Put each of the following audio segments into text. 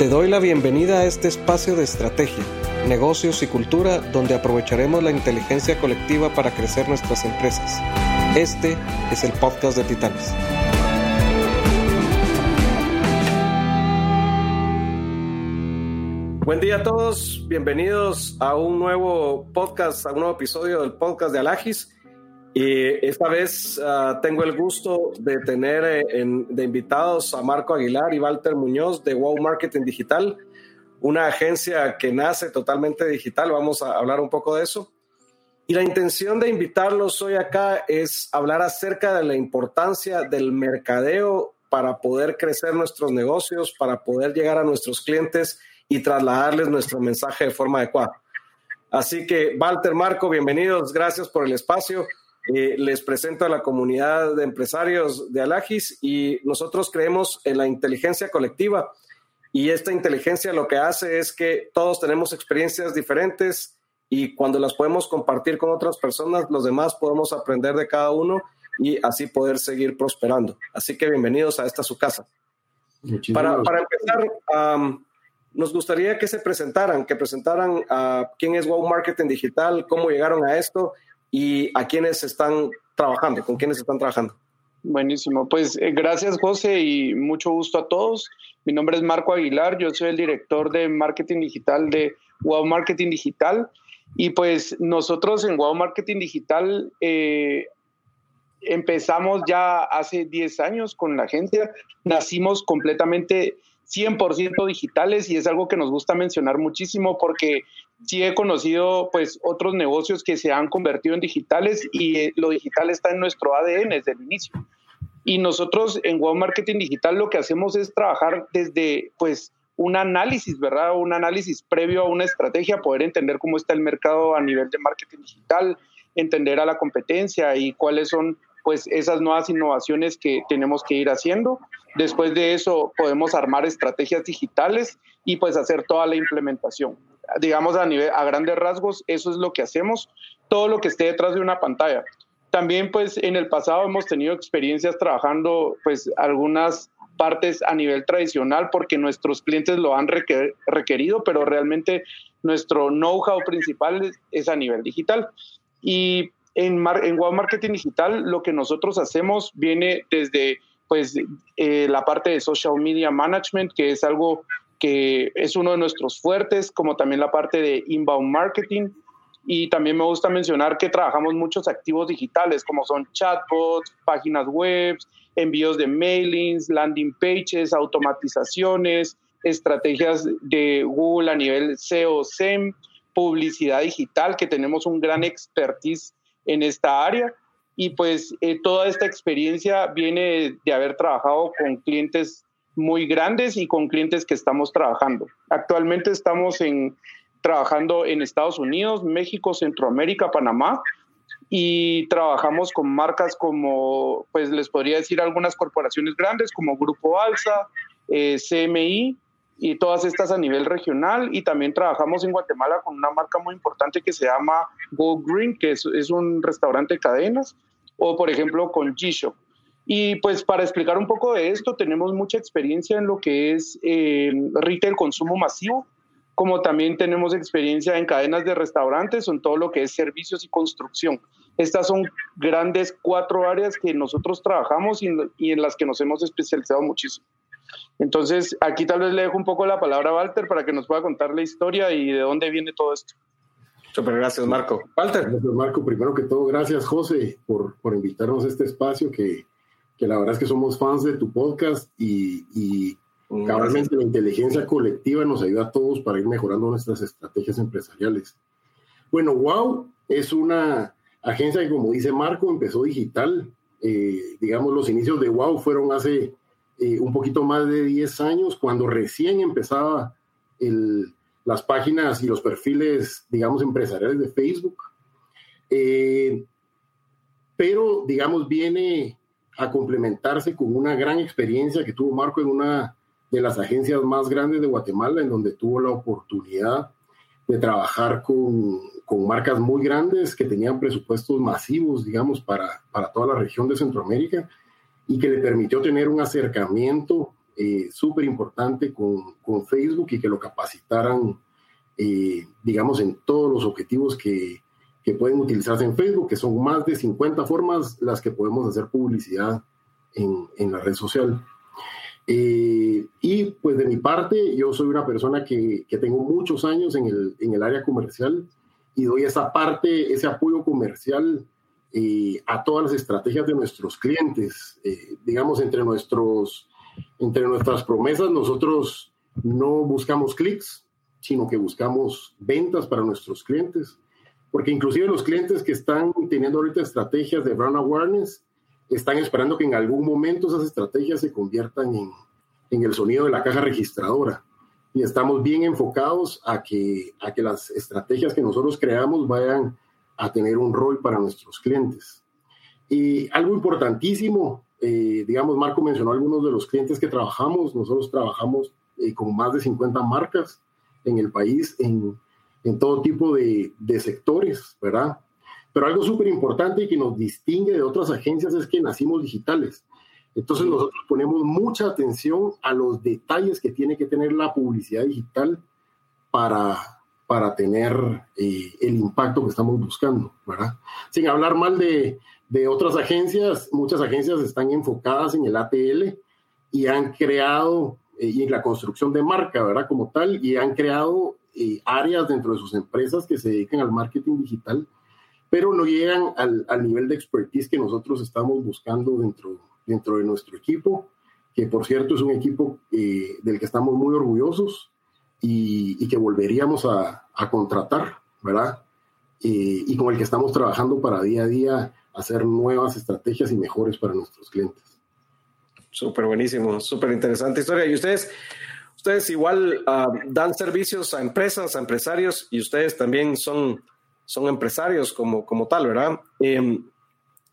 Te doy la bienvenida a este espacio de estrategia, negocios y cultura donde aprovecharemos la inteligencia colectiva para crecer nuestras empresas. Este es el podcast de Titanes. Buen día a todos, bienvenidos a un nuevo podcast, a un nuevo episodio del podcast de Alagis. Y esta vez uh, tengo el gusto de tener eh, de invitados a Marco Aguilar y Walter Muñoz de Wow Marketing Digital, una agencia que nace totalmente digital. Vamos a hablar un poco de eso. Y la intención de invitarlos hoy acá es hablar acerca de la importancia del mercadeo para poder crecer nuestros negocios, para poder llegar a nuestros clientes y trasladarles nuestro mensaje de forma adecuada. Así que, Walter, Marco, bienvenidos, gracias por el espacio. Eh, les presento a la comunidad de empresarios de Alagis y nosotros creemos en la inteligencia colectiva y esta inteligencia lo que hace es que todos tenemos experiencias diferentes y cuando las podemos compartir con otras personas, los demás podemos aprender de cada uno y así poder seguir prosperando. Así que bienvenidos a esta su casa. Para, para, empezar, nos gustaría que se presentaran, que presentaran quién es Wow Marketing Digital, cómo llegaron a esto y a quiénes están trabajando, con quiénes están trabajando. Buenísimo, pues eh, gracias José y mucho gusto a todos. Mi nombre es Marco Aguilar, yo soy el director de marketing digital de Wow Marketing Digital y pues nosotros en Wow Marketing Digital eh, empezamos ya hace 10 años con la agencia, nacimos completamente 100% digitales y es algo que nos gusta mencionar muchísimo porque sí he conocido pues otros negocios que se han convertido en digitales y eh, lo digital está en nuestro ADN desde el inicio. Y nosotros en Wow Marketing Digital lo que hacemos es trabajar desde pues un análisis, ¿verdad? Un análisis previo a una estrategia, poder entender cómo está el mercado a nivel de marketing digital, entender a la competencia y cuáles son pues esas nuevas innovaciones que tenemos que ir haciendo. Después de eso podemos armar estrategias digitales y pues hacer toda la implementación. Digamos a nivel a grandes rasgos, eso es lo que hacemos, todo lo que esté detrás de una pantalla. También pues en el pasado hemos tenido experiencias trabajando pues algunas partes a nivel tradicional porque nuestros clientes lo han requerido, pero realmente nuestro know-how principal es a nivel digital. Y en, en Wow Marketing Digital lo que nosotros hacemos viene desde pues, eh, la parte de Social Media Management, que es algo que es uno de nuestros fuertes, como también la parte de Inbound Marketing. Y también me gusta mencionar que trabajamos muchos activos digitales, como son chatbots, páginas web, envíos de mailings, landing pages, automatizaciones, estrategias de Google a nivel SEO, SEM, publicidad digital, que tenemos un gran expertise en esta área. Y pues eh, toda esta experiencia viene de haber trabajado con clientes muy grandes y con clientes que estamos trabajando. Actualmente estamos en, trabajando en Estados Unidos, México, Centroamérica, Panamá y trabajamos con marcas como, pues les podría decir algunas corporaciones grandes como Grupo Alsa, eh, CMI y todas estas a nivel regional y también trabajamos en Guatemala con una marca muy importante que se llama Go Green, que es, es un restaurante de cadenas, o por ejemplo con G-Shop. Y pues para explicar un poco de esto, tenemos mucha experiencia en lo que es eh, retail consumo masivo, como también tenemos experiencia en cadenas de restaurantes en todo lo que es servicios y construcción. Estas son grandes cuatro áreas que nosotros trabajamos y, y en las que nos hemos especializado muchísimo. Entonces, aquí tal vez le dejo un poco la palabra a Walter para que nos pueda contar la historia y de dónde viene todo esto. Super, gracias Marco. Walter. Gracias Marco. Primero que todo, gracias José por, por invitarnos a este espacio que, que, la verdad es que somos fans de tu podcast y, y cabalmente la inteligencia colectiva nos ayuda a todos para ir mejorando nuestras estrategias empresariales. Bueno, Wow es una agencia que como dice Marco empezó digital. Eh, digamos, los inicios de Wow fueron hace eh, un poquito más de 10 años, cuando recién empezaba el, las páginas y los perfiles, digamos, empresariales de Facebook. Eh, pero, digamos, viene a complementarse con una gran experiencia que tuvo Marco en una de las agencias más grandes de Guatemala, en donde tuvo la oportunidad de trabajar con, con marcas muy grandes que tenían presupuestos masivos, digamos, para, para toda la región de Centroamérica y que le permitió tener un acercamiento eh, súper importante con, con, Facebook y que lo capacitaran, eh, digamos, en todos los objetivos que, que, pueden utilizarse en Facebook, que son más de 50 formas las que podemos hacer publicidad en, en la red social. Eh, y pues de mi parte, yo soy una persona que, que tengo muchos años en el, en el, área comercial y doy esa parte, ese apoyo comercial eh, a todas las estrategias de nuestros clientes. Eh, digamos, entre, nuestros, entre nuestras promesas, nosotros no buscamos clics, sino que buscamos ventas para nuestros clientes. Porque inclusive los clientes que están teniendo ahorita estrategias de brand awareness, están esperando que en algún momento esas estrategias se conviertan en, en el sonido de la caja registradora. Y estamos bien enfocados a que, a que las estrategias que nosotros creamos vayan a tener un rol para nuestros clientes. Y algo importantísimo, eh, digamos, Marco mencionó algunos de los clientes que trabajamos. Nosotros trabajamos eh, con más de 50 marcas en el país, en, en todo tipo de, de sectores, ¿verdad? Pero algo súper importante y que nos distingue de otras agencias es que nacimos digitales. Entonces nosotros ponemos mucha atención a los detalles que tiene que tener la publicidad digital para, para tener eh, el impacto que estamos buscando, ¿verdad? Sin hablar mal de, de, otras agencias, muchas agencias están enfocadas en el ATL y han creado, eh, y en la construcción de marca, ¿verdad? Como tal, y han creado eh, áreas dentro de sus empresas que se dedican al marketing digital pero no llegan al, al, nivel de expertise que nosotros estamos buscando dentro, dentro de nuestro equipo, que por cierto es un equipo eh, del que estamos muy orgullosos y, y que volveríamos a, a contratar, ¿verdad? Eh, y con el que estamos trabajando para día a día hacer nuevas estrategias y mejores para nuestros clientes. Súper buenísimo, súper interesante historia. Y ustedes, ustedes igual uh, dan servicios a empresas, a empresarios, y ustedes también son son empresarios como, como tal, ¿verdad? Eh,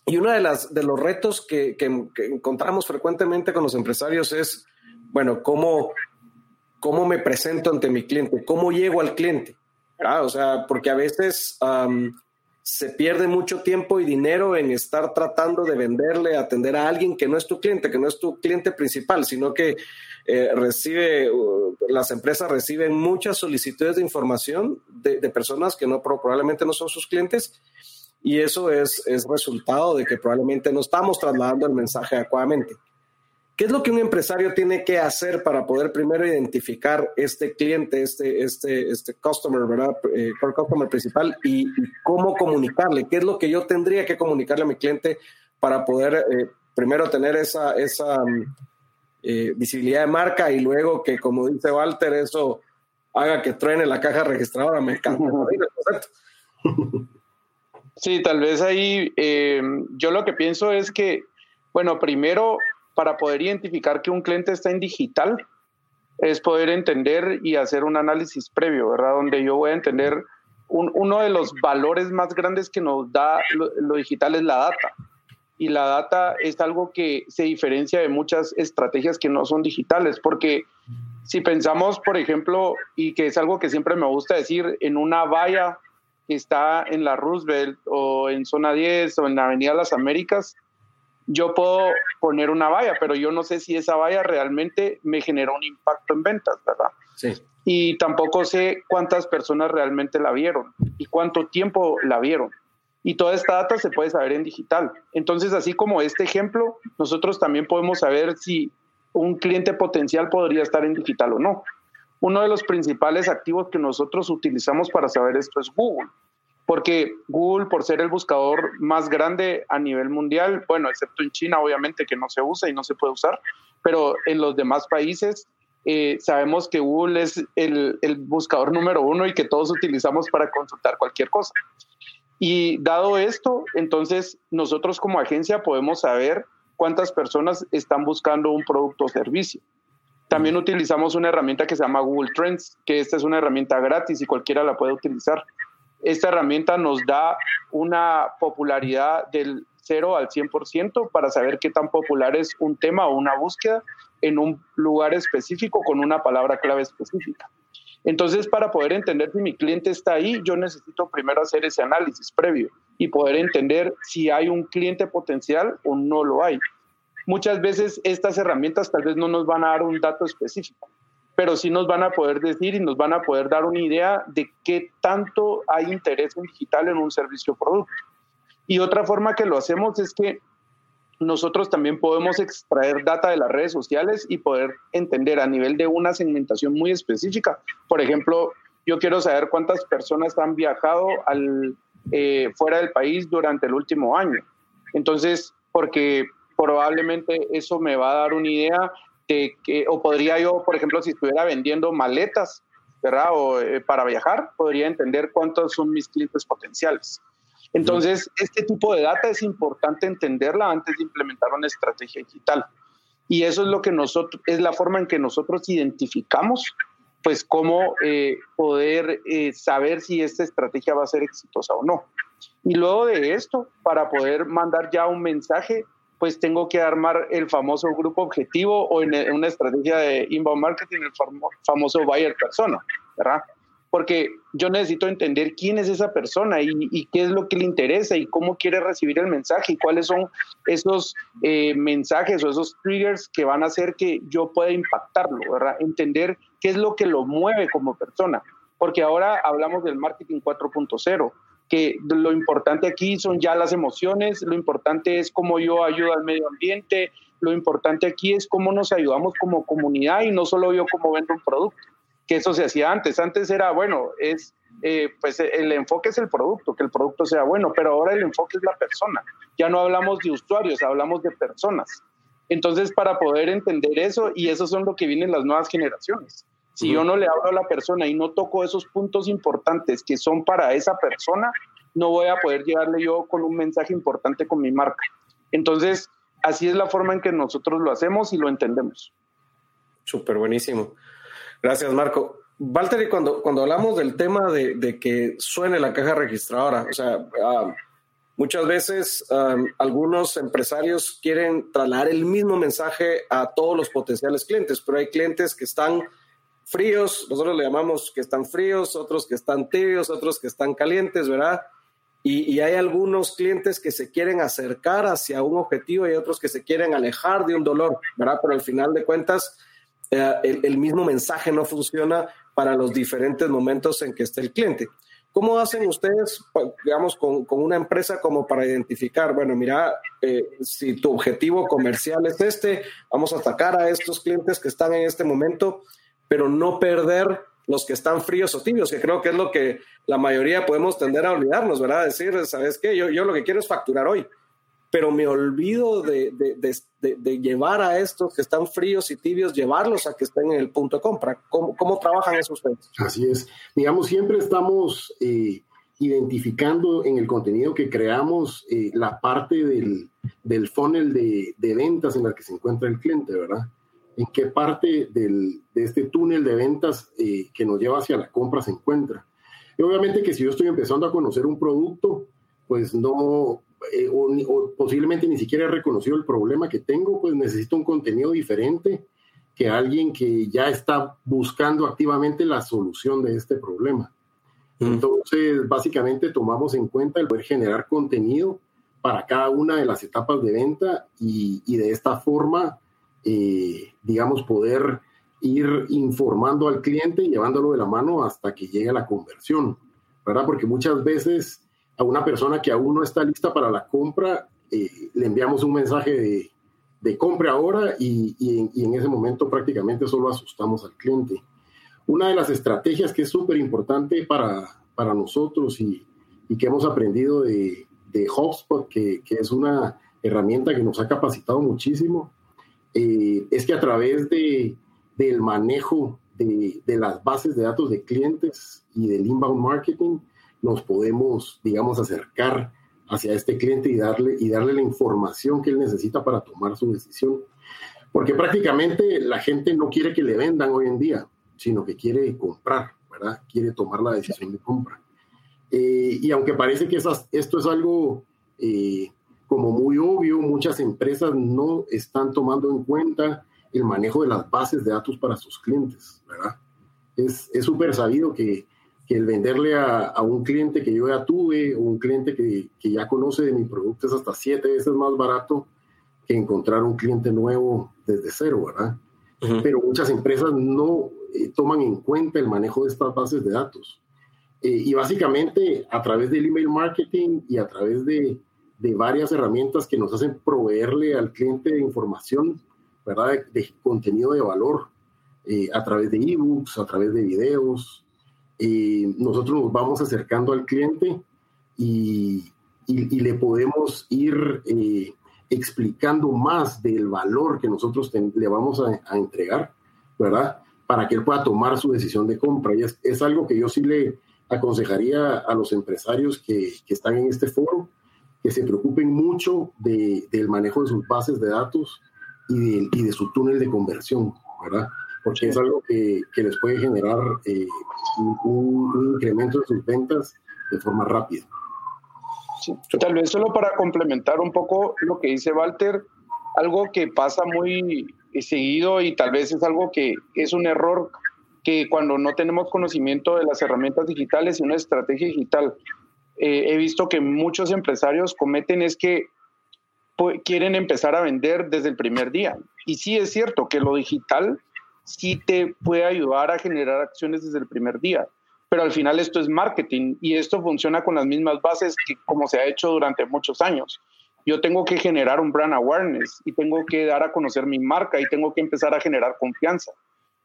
y uno de, de los retos que, que, encontramos frecuentemente con los empresarios es, bueno, ¿cómo, cómo me presento ante mi cliente? ¿Cómo llego al cliente? ¿verdad? O sea, porque a veces um, se pierde mucho tiempo y dinero en estar tratando de venderle, atender a alguien que no es tu cliente, que no es tu cliente principal, sino que eh, recibe, uh, las empresas reciben muchas solicitudes de información de, de, personas que no probablemente no son sus clientes y eso es, es resultado de que probablemente no estamos trasladando el mensaje adecuadamente. ¿Qué es lo que un empresario tiene que hacer para poder primero identificar este cliente, este, este, este customer, ¿verdad? Eh, customer principal y, y, cómo comunicarle? ¿Qué es lo que yo tendría que comunicarle a mi cliente para poder eh, primero tener esa, esa eh, visibilidad de marca y luego que, como dice Walter, eso haga que truene la caja registradora. Me encanta. Sí, tal vez ahí eh, yo lo que pienso es que, bueno, primero, para poder identificar que un cliente está en digital, es poder entender y hacer un análisis previo, ¿verdad? Donde yo voy a entender un, uno de los valores más grandes que nos da lo, lo digital es la data y la data es algo que se diferencia de muchas estrategias que no son digitales, porque si pensamos, por ejemplo, y que es algo que siempre me gusta decir, en una valla que está en la Roosevelt o en Zona 10 o en la Avenida Las Américas, yo puedo poner una valla, pero yo no sé si esa valla realmente me generó un impacto en ventas, ¿verdad? Sí. Y tampoco sé cuántas personas realmente la vieron y cuánto tiempo la vieron y toda esta data se puede saber en digital. Entonces, así como este ejemplo, nosotros también podemos saber si un cliente potencial podría estar en digital o no. Uno de los principales activos que nosotros utilizamos para saber esto es Google, porque Google, por ser el buscador más grande a nivel mundial, bueno, excepto en China, obviamente, que no se usa y no se puede usar, pero en los demás países eh, sabemos que Google es el, el buscador número uno y que todos utilizamos para consultar cualquier cosa. Y dado esto, entonces nosotros como agencia podemos saber cuántas personas están buscando un producto o servicio. También utilizamos una herramienta que se llama Google Trends, que esta es una herramienta gratis y cualquiera la puede utilizar. Esta herramienta nos da una popularidad del 0 al 100% para saber qué tan popular es un tema o una búsqueda en un lugar específico con una palabra clave específica. Entonces, para poder entender si mi cliente está ahí, yo necesito primero hacer ese análisis previo y poder entender si hay un cliente potencial o no lo hay. muchas veces estas herramientas tal vez no nos van a dar un dato específico, pero sí nos van a poder decir y nos van a poder dar una idea de qué tanto hay interés en digital en un servicio o producto. Y otra forma que lo hacemos es que nosotros también podemos extraer data de las redes sociales y poder entender a nivel de una segmentación muy específica. Por ejemplo, yo quiero saber cuántas personas han viajado al, eh, fuera del país durante el último año. Entonces, porque probablemente eso me va a dar una idea de que, o podría yo, por ejemplo, si estuviera vendiendo maletas, ¿verdad? O eh, para viajar, podría entender cuántos son mis clientes potenciales. Entonces, este tipo de data es importante entenderla antes de implementar una estrategia digital. Y eso es lo que nosotros, es la forma en que nosotros identificamos, pues, cómo eh, poder eh, saber si esta estrategia va a ser exitosa o no. Y luego de esto, para poder mandar ya un mensaje, pues tengo que armar el famoso grupo objetivo o en una estrategia de inbound marketing, el famoso buyer persona, ¿verdad? porque yo necesito entender quién es esa persona y, qué es lo que le interesa y cómo quiere recibir el mensaje y cuáles son esos eh, mensajes o esos triggers que van a hacer que yo pueda impactarlo, ¿verdad? Entender qué es lo que lo mueve como persona, porque ahora hablamos del marketing 4.0 que lo importante aquí son ya las emociones, lo importante es cómo yo ayudo al medio ambiente, lo importante aquí es cómo nos ayudamos como comunidad y no solo yo como vendo un producto que eso se hacía antes. Antes era, bueno, es, eh, pues el enfoque es el producto, que el producto sea bueno, pero ahora el enfoque es la persona. Ya no hablamos de usuarios, hablamos de personas. Entonces, para poder entender eso, y eso son lo que vienen las nuevas generaciones. Si yo no le hablo a la persona y no toco esos puntos importantes que son para esa persona, no voy a poder llegarle yo con un mensaje importante con mi marca. Entonces, así es la forma en que nosotros lo hacemos y lo entendemos. Súper buenísimo. Gracias, Marco. Walter, cuando, cuando hablamos del tema de, que suene la caja registradora, o sea, ah, muchas veces algunos empresarios quieren trasladar el mismo mensaje a todos los potenciales clientes, pero hay clientes que están fríos, nosotros le llamamos que están fríos, otros que están tibios, otros que están calientes, ¿verdad? Y, y, hay algunos clientes que se quieren acercar hacia un objetivo y otros que se quieren alejar de un dolor, ¿verdad? Pero al final de cuentas, eh, el, mismo mensaje no funciona para los diferentes momentos en que esté el cliente. ¿Cómo hacen ustedes, digamos, con, una empresa como para identificar, bueno, mira, eh, si tu objetivo comercial es este, vamos a atacar a estos clientes que están en este momento, pero no perder los que están fríos o tibios, que creo que es lo que la mayoría podemos tender a olvidarnos, ¿verdad? Decir, ¿sabes qué? Yo, yo lo que quiero es facturar hoy pero me olvido de, llevar a estos que están fríos y tibios, llevarlos a que estén en el punto de compra. ¿Cómo, trabajan eso ustedes? Así es. Digamos, siempre estamos eh, identificando en el contenido que creamos eh, la parte del, del funnel de, ventas en la que se encuentra el cliente, ¿verdad? En qué parte de este túnel de ventas eh, que nos lleva hacia la compra se encuentra. Y obviamente que si yo estoy empezando a conocer un producto, pues no, eh, o, posiblemente ni siquiera he reconocido el problema que tengo, pues necesito un contenido diferente que alguien que ya está buscando activamente la solución de este problema. Mm. Entonces, básicamente tomamos en cuenta el poder generar contenido para cada una de las etapas de venta y, de esta forma, eh, digamos, poder ir informando al cliente y llevándolo de la mano hasta que llegue a la conversión, ¿verdad? Porque muchas veces a una persona que aún no está lista para la compra, eh, le enviamos un mensaje de, de compre ahora y, y, en, ese momento prácticamente solo asustamos al cliente. Una de las estrategias que es súper importante para, para nosotros y, y, que hemos aprendido de, de HubSpot, que, que, es una herramienta que nos ha capacitado muchísimo, eh, es que a través de, del manejo de, de las bases de datos de clientes y del inbound marketing, nos podemos, digamos, acercar hacia este cliente y darle, y darle la información que él necesita para tomar su decisión. Porque prácticamente la gente no quiere que le vendan hoy en día, sino que quiere comprar, ¿verdad? Quiere tomar la decisión de compra. Eh, y aunque parece que esto es algo eh, como muy obvio, muchas empresas no están tomando en cuenta el manejo de las bases de datos para sus clientes, ¿verdad? Es súper sabido que que el venderle a, un cliente que yo ya tuve o un cliente que, que, ya conoce de mi producto es hasta siete veces más barato que encontrar un cliente nuevo desde cero, ¿verdad? Pero muchas empresas no eh, toman en cuenta el manejo de estas bases de datos. Eh, y básicamente a través del email marketing y a través de, de, varias herramientas que nos hacen proveerle al cliente información, ¿verdad? De, contenido de valor, eh, a través de ebooks, a través de videos. nosotros nos vamos acercando al cliente y, y, le podemos ir explicando más del valor que nosotros le vamos a, a, entregar, ¿verdad? Para que él pueda tomar su decisión de compra. Y es, es algo que yo sí le, aconsejaría a los empresarios que, que están en este foro que se preocupen mucho de, del manejo de sus bases de datos y de, y de, su túnel de conversión, ¿verdad? Porque es algo que, que les puede generar eh, un, un, incremento de sus ventas de forma rápida. Sí. Tal vez solo para complementar un poco lo que dice Walter, algo que pasa muy seguido y tal vez es algo que es un error que cuando no tenemos conocimiento de las herramientas digitales y una estrategia digital, eh, he visto que muchos empresarios cometen es que quieren empezar a vender desde el primer día. Y sí es cierto que lo digital sí te puede ayudar a generar acciones desde el primer día, pero al final esto es marketing y esto funciona con las mismas bases que como se ha hecho durante muchos años. Yo tengo que generar un brand awareness y tengo que dar a conocer mi marca y tengo que empezar a generar confianza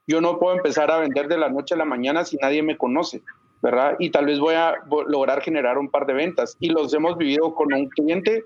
yo no puedo empezar a vender de la noche a la mañana si nadie me conoce, ¿verdad? Y tal vez voy a lograr generar un par de ventas. Y los hemos vivido con un cliente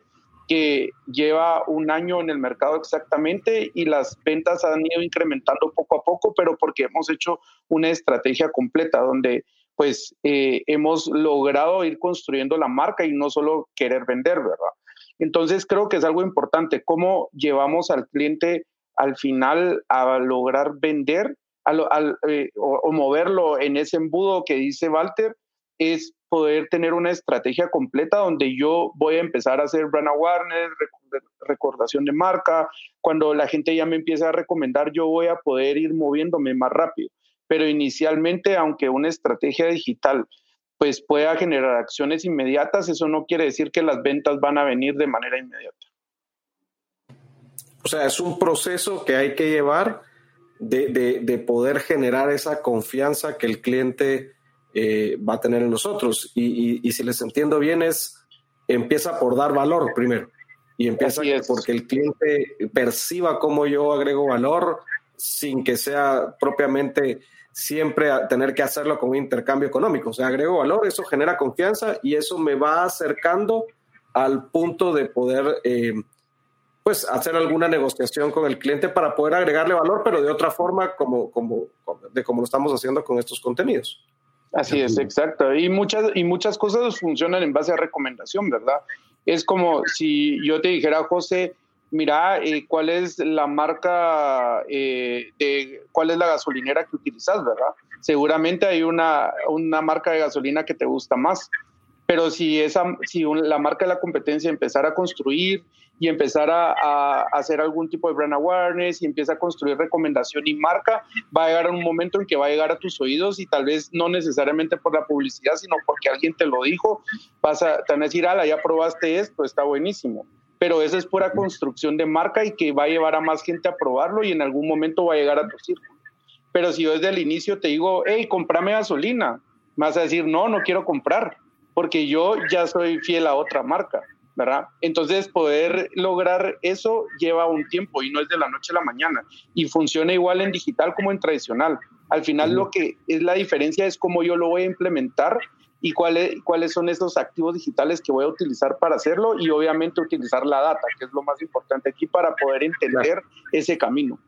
que lleva un año en el mercado exactamente y las ventas han ido incrementando poco a poco, pero porque hemos hecho una estrategia completa donde pues eh, hemos logrado ir construyendo la marca y no solo querer vender, ¿verdad? Entonces creo que es algo importante, cómo llevamos al cliente al final a lograr vender al, eh, o, moverlo en ese embudo que dice Walter, es poder tener una estrategia completa donde yo voy a empezar a hacer brand awareness, recordación de marca. Cuando la gente ya me empieza a recomendar, yo voy a poder ir moviéndome más rápido. Pero inicialmente, aunque una estrategia digital pues pueda generar acciones inmediatas, eso no quiere decir que las ventas van a venir de manera inmediata. O sea, es un proceso que hay que llevar de, de, poder generar esa confianza que el cliente eh, va a tener en nosotros. Y, y, si les entiendo bien, es empieza por dar valor primero. Y empieza porque el cliente perciba cómo yo agrego valor sin que sea propiamente siempre tener que hacerlo con un intercambio económico. O sea, agrego valor, eso genera confianza y eso me va acercando al punto de poder eh, pues hacer alguna negociación con el cliente para poder agregarle valor, pero de otra forma como, como, de como lo estamos haciendo con estos contenidos. Así es, exacto. Y muchas, y muchas cosas funcionan en base a recomendación, ¿verdad? Es como si yo te dijera, José, mira, eh, ¿cuál es la marca, eh, de, cuál es la gasolinera que utilizas, ¿verdad? Seguramente hay una, una marca de gasolina que te gusta más, pero si, esa, si la marca de la competencia empezara a construir y empezar a, hacer algún tipo de brand awareness y empieza a construir recomendación y marca, va a llegar un momento en que va a llegar a tus oídos y tal vez no necesariamente por la publicidad, sino porque alguien te lo dijo, vas a, te van a decir, ala, ya probaste esto, está buenísimo. Pero eso es pura construcción de marca y que va a llevar a más gente a probarlo y en algún momento va a llegar a tu círculo. Pero si yo desde el inicio te digo, hey, comprame gasolina, vas a decir, no, no quiero comprar, porque yo ya soy fiel a otra marca. ¿Verdad? Entonces, poder lograr eso lleva un tiempo y no es de la noche a la mañana. Y funciona igual en digital como en tradicional. Al final, lo que es la diferencia es cómo yo lo voy a implementar y cuáles, cuáles son esos activos digitales que voy a utilizar para hacerlo y obviamente utilizar la data, que es lo más importante aquí para poder entender ese camino.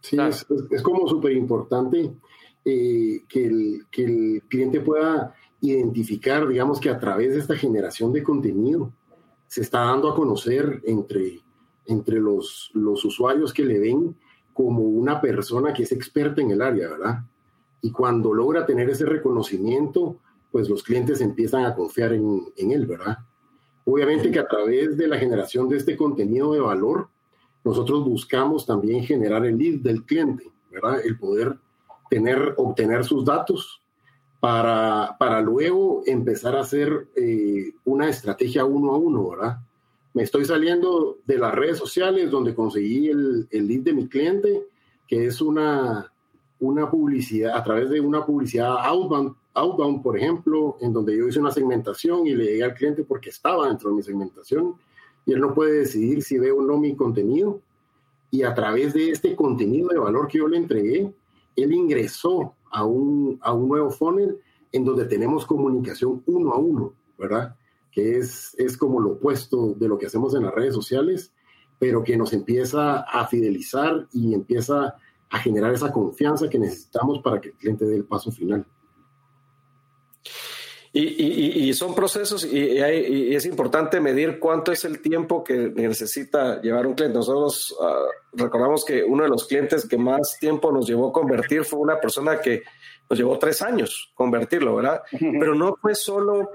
Sí, es, es, como súper importante eh, que, el, que el cliente pueda identificar, digamos que a través de esta generación de contenido, se está dando a conocer entre, entre los, los usuarios que le ven como una persona que es experta en el área, ¿verdad? Y cuando logra tener ese reconocimiento, pues los clientes empiezan a confiar en, en él, ¿verdad? Obviamente que a través de la generación de este contenido de valor, nosotros buscamos también generar el lead del cliente, ¿verdad? El poder tener, obtener sus datos para, para luego empezar a hacer eh, una estrategia uno a uno, ¿verdad? me estoy saliendo de las redes sociales donde conseguí el, el lead de mi cliente, que es una, una publicidad, a través de una publicidad outbound, outbound, por ejemplo, en donde yo hice una segmentación y le llegué al cliente porque estaba dentro de mi segmentación y él no puede decidir si ve o no mi contenido. Y a través de este contenido de valor que yo le entregué, él ingresó a un, a un nuevo funnel en donde tenemos comunicación uno a uno, ¿verdad? Que es, es como lo opuesto de lo que hacemos en las redes sociales, pero que nos empieza a fidelizar y empieza a generar esa confianza que necesitamos para que el cliente dé el paso final. Y, son procesos y, es importante medir cuánto es el tiempo que necesita llevar un cliente. Nosotros ah, recordamos que uno de los clientes que más tiempo nos llevó a convertir fue una persona que nos llevó tres años convertirlo, ¿verdad? Pero no fue solo,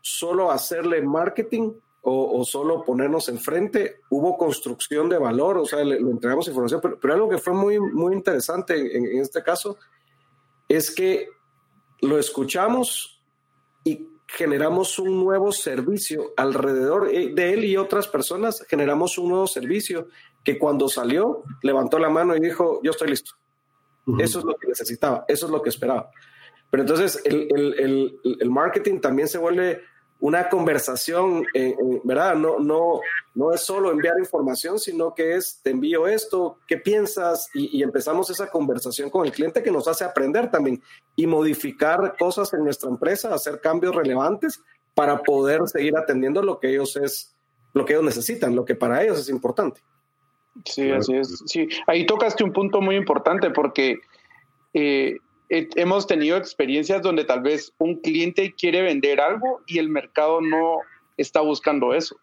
solo hacerle marketing o, solo ponernos enfrente, hubo construcción de valor, o sea, le, entregamos información, pero, algo que fue muy, muy interesante en, en este caso es que lo escuchamos y generamos un nuevo servicio alrededor de él y otras personas, generamos un nuevo servicio que cuando salió levantó la mano y dijo, yo estoy listo. Eso es lo que necesitaba, eso es lo que esperaba. Pero entonces el, el, el marketing también se vuelve una conversación, eh, eh, ¿verdad? No, no, no es solo enviar información, sino que es, te envío esto, ¿qué piensas? Y, empezamos esa conversación con el cliente que nos hace aprender también y modificar cosas en nuestra empresa, hacer cambios relevantes para poder seguir atendiendo lo que ellos es, lo que ellos necesitan, lo que para ellos es importante. Sí, así es. Sí, ahí tocaste un punto muy importante porque eh, hemos tenido experiencias donde tal vez un cliente quiere vender algo y el mercado no está buscando eso,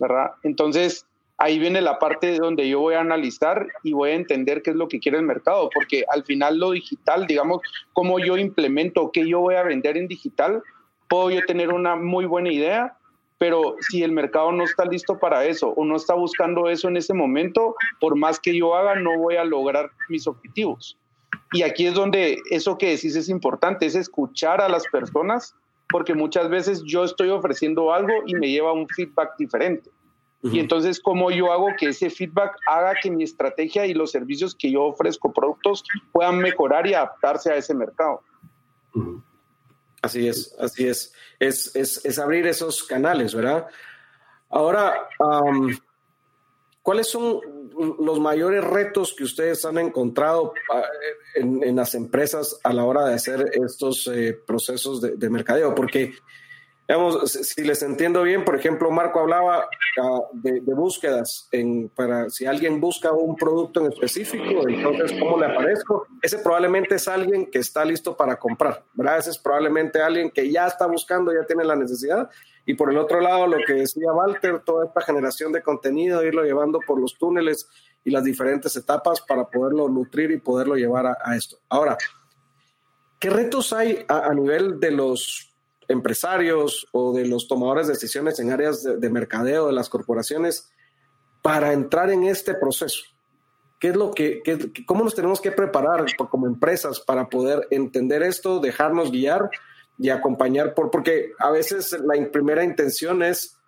¿verdad? Entonces, ahí viene la parte donde yo voy a analizar y voy a entender qué es lo que quiere el mercado, porque al final lo digital, digamos, cómo yo implemento, qué yo voy a vender en digital, puedo yo tener una muy buena idea, pero si el mercado no está listo para eso o no está buscando eso en ese momento, por más que yo haga, no voy a lograr mis objetivos. Y aquí es donde eso que decís es importante, es escuchar a las personas, porque muchas veces yo estoy ofreciendo algo y me lleva un feedback diferente. Y entonces, ¿cómo yo hago que ese feedback haga que mi estrategia y los servicios que yo ofrezco, productos, puedan mejorar y adaptarse a ese mercado? Así es, así es. Es, es, es abrir esos canales, ¿verdad? Ahora, ¿Cuáles son los mayores retos que ustedes han encontrado ah, en, las empresas a la hora de hacer estos eh, procesos de, mercadeo? Porque, digamos, si les entiendo bien, por ejemplo, Marco hablaba ah, de, búsquedas en, para si alguien busca un producto en específico, entonces, ¿cómo le aparezco? Ese probablemente es alguien que está listo para comprar, ¿verdad? Ese es probablemente alguien que ya está buscando, ya tiene la necesidad y por el otro lado, lo que decía Walter, toda esta generación de contenido, irlo llevando por los túneles y las diferentes etapas para poderlo nutrir y poderlo llevar a, esto. Ahora, ¿qué retos hay a, nivel de los empresarios o de los tomadores de decisiones en áreas de, mercadeo de las corporaciones para entrar en este proceso? ¿Qué es lo que, cómo nos tenemos que preparar como empresas para poder entender esto, dejarnos guiar y acompañar por, porque a veces la primera intención es,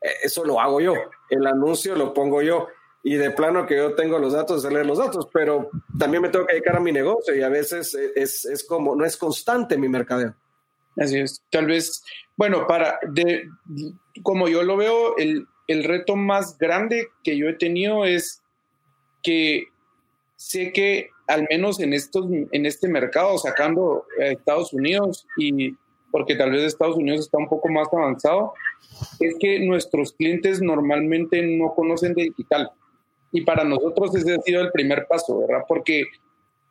eh, eso lo hago yo, el anuncio lo pongo yo y de plano que yo tengo los datos, leer los datos, pero también me tengo que dedicar a mi negocio y a veces es, es como, no es constante mi mercadeo. Así es, tal vez, bueno, para, de, como yo lo veo, el, el reto más grande que yo he tenido es que sé que al menos en, estos, en este mercado, sacando a Estados Unidos, y porque tal vez Estados Unidos está un poco más avanzado, es que nuestros clientes normalmente no conocen de digital. Y para nosotros ese ha sido el primer paso, ¿verdad? Porque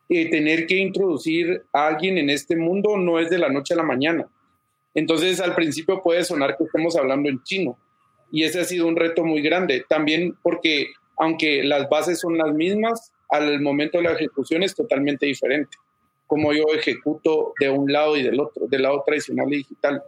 eh, tener que introducir a alguien en este mundo no es de la noche a la mañana. Entonces al principio puede sonar que estemos hablando en chino. Y ese ha sido un reto muy grande. También porque aunque las bases son las mismas, al momento de la ejecución es totalmente diferente. Como yo ejecuto de un lado y del otro, del lado tradicional y digital.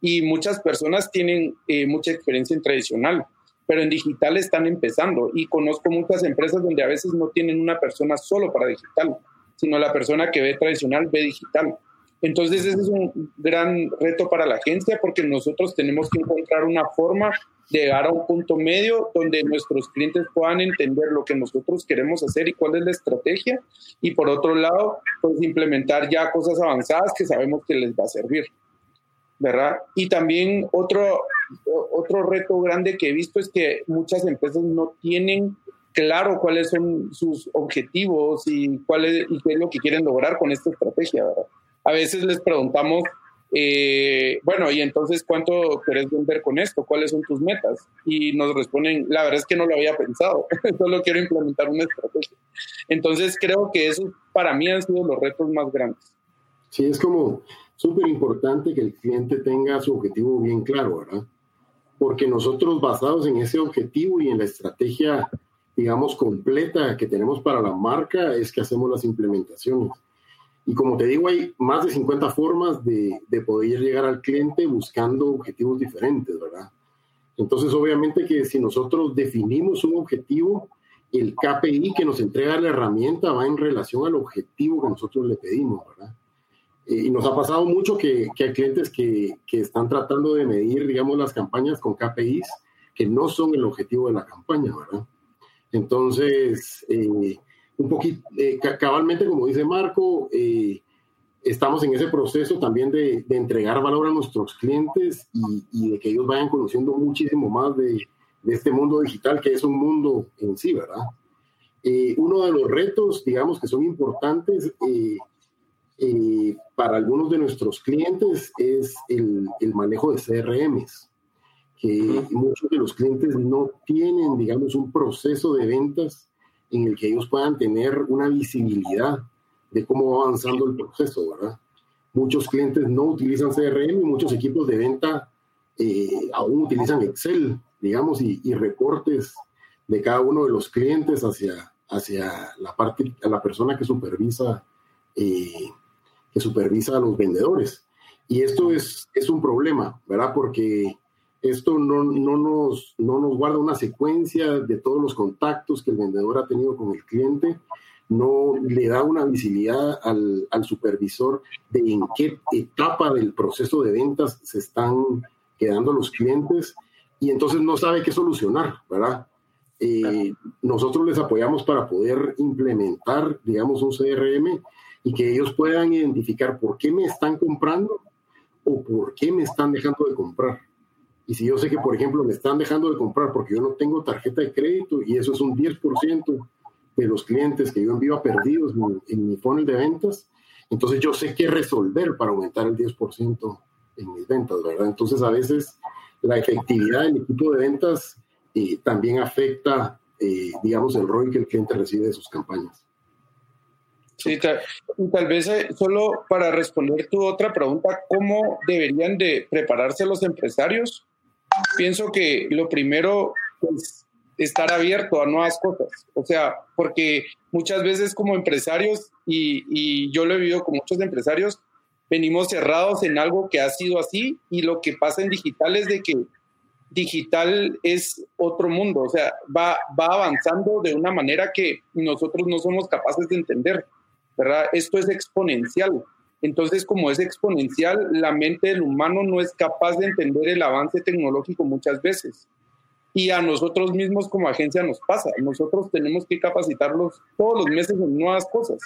Y muchas personas tienen eh, mucha experiencia en tradicional, pero en digital están empezando. Y conozco muchas empresas donde a veces no tienen una persona solo para digital, sino la persona que ve tradicional ve digital. Entonces ese es un gran reto para la agencia porque nosotros tenemos que encontrar una forma de llegar a un punto medio donde nuestros clientes puedan entender lo que nosotros queremos hacer y cuál es la estrategia y por otro lado pues implementar ya cosas avanzadas que sabemos que les va a servir. ¿verdad? Y también otro, otro reto grande que he visto es que muchas empresas no tienen claro cuáles son sus objetivos y, cuál es, y qué es lo que quieren lograr con esta estrategia, ¿verdad? A veces les preguntamos, eh, bueno, y entonces, ¿cuánto querés vender con esto? ¿Cuáles son tus metas? Y nos responden, la verdad es que no lo había pensado, solo quiero implementar una estrategia. Entonces, creo que eso para mí han sido los retos más grandes. Sí, es como súper importante que el cliente tenga su objetivo bien claro, ¿verdad? Porque nosotros basados en ese objetivo y en la estrategia, digamos, completa que tenemos para la marca, es que hacemos las implementaciones. Y como te digo, hay más de 50 formas de, de poder llegar al cliente buscando objetivos diferentes, ¿verdad? Entonces, obviamente que si nosotros definimos un objetivo, el KPI que nos entrega la herramienta va en relación al objetivo que nosotros le pedimos, ¿verdad? Eh, y nos ha pasado mucho que, que hay clientes que, que, están tratando de medir, digamos, las campañas con KPIs que no son el objetivo de la campaña, ¿verdad? Entonces, eh, un poquito, eh, cabalmente, como dice Marco, eh, estamos en ese proceso también de, de, entregar valor a nuestros clientes y, y, de que ellos vayan conociendo muchísimo más de, de, este mundo digital, que es un mundo en sí, ¿verdad? Eh, uno de los retos, digamos, que son importantes para algunos de nuestros clientes es el, el manejo de CRMs que muchos de los clientes no tienen, digamos, un proceso de ventas en el que ellos puedan tener una visibilidad de cómo va avanzando el proceso, ¿verdad? Muchos clientes no utilizan CRM y muchos equipos de venta eh, aún utilizan Excel, digamos, y, y, reportes de cada uno de los clientes hacia, hacia la parte, a la persona que supervisa, eh, que supervisa a los vendedores. Y esto es, es un problema, ¿verdad? Porque esto no, no, nos, no nos guarda una secuencia de todos los contactos que el vendedor ha tenido con el cliente, no le da una visibilidad al, al supervisor de en qué etapa del proceso de ventas se están quedando los clientes y entonces no sabe qué solucionar, ¿verdad? Eh, nosotros les apoyamos para poder implementar, digamos, un CRM y que ellos puedan identificar por qué me están comprando o por qué me están dejando de comprar. Y si yo sé que, por ejemplo, me están dejando de comprar porque yo no tengo tarjeta de crédito y eso es un 10% de los clientes que yo envío a perdidos en, en mi funnel de ventas, entonces yo sé qué resolver para aumentar el 10% en mis ventas, ¿verdad? Entonces a veces la efectividad del equipo de ventas eh, también afecta, eh, digamos, el ROI que el cliente recibe de sus campañas. Sí, tal, tal vez eh, solo para responder tu otra pregunta, ¿cómo deberían de prepararse los empresarios pienso que lo primero es estar abierto a nuevas cosas. O sea, porque muchas veces como empresarios, y, y, yo lo he vivido con muchos empresarios, venimos cerrados en algo que ha sido así y lo que pasa en digital es de que digital es otro mundo, o sea, va, va avanzando de una manera que nosotros no somos capaces de entender, ¿verdad? Esto es exponencial. Entonces, como es exponencial, la mente del humano no es capaz de entender el avance tecnológico muchas veces. Y a nosotros mismos como agencia nos pasa. Nosotros tenemos que capacitarlos todos los meses en nuevas cosas,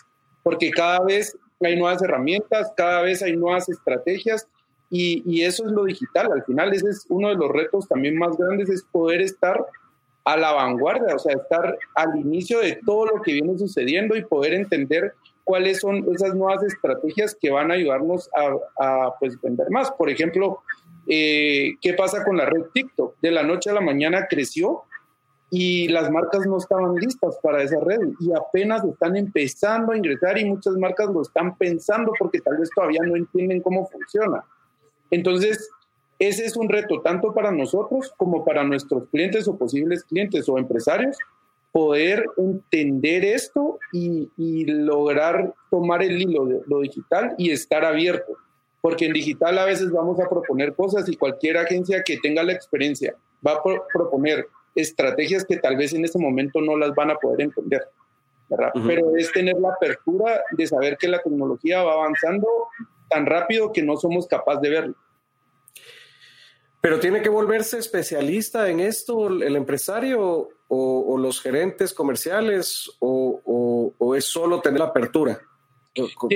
porque cada vez hay nuevas herramientas, cada vez hay nuevas estrategias y, eso es lo digital. Al final ese es uno de los retos también más grandes, es poder estar a la vanguardia, o sea, estar al inicio de todo lo que viene sucediendo y poder entender cuáles son esas nuevas estrategias que van a ayudarnos a, a pues, vender más. Por ejemplo, eh, ¿qué pasa con la red TikTok? De la noche a la mañana creció y las marcas no estaban listas para esa red y apenas están empezando a ingresar y muchas marcas lo están pensando porque tal vez todavía no entienden cómo funciona. Entonces, ese es un reto tanto para nosotros como para nuestros clientes o posibles clientes o empresarios poder entender esto y, y, lograr tomar el hilo de lo digital y estar abierto. Porque en digital a veces vamos a proponer cosas y cualquier agencia que tenga la experiencia va a pro proponer estrategias que tal vez en ese momento no las van a poder entender. Uh -huh. Pero es tener la apertura de saber que la tecnología va avanzando tan rápido que no somos capaces de verlo. Pero tiene que volverse especialista en esto el empresario o, los gerentes comerciales o, es solo tener la apertura.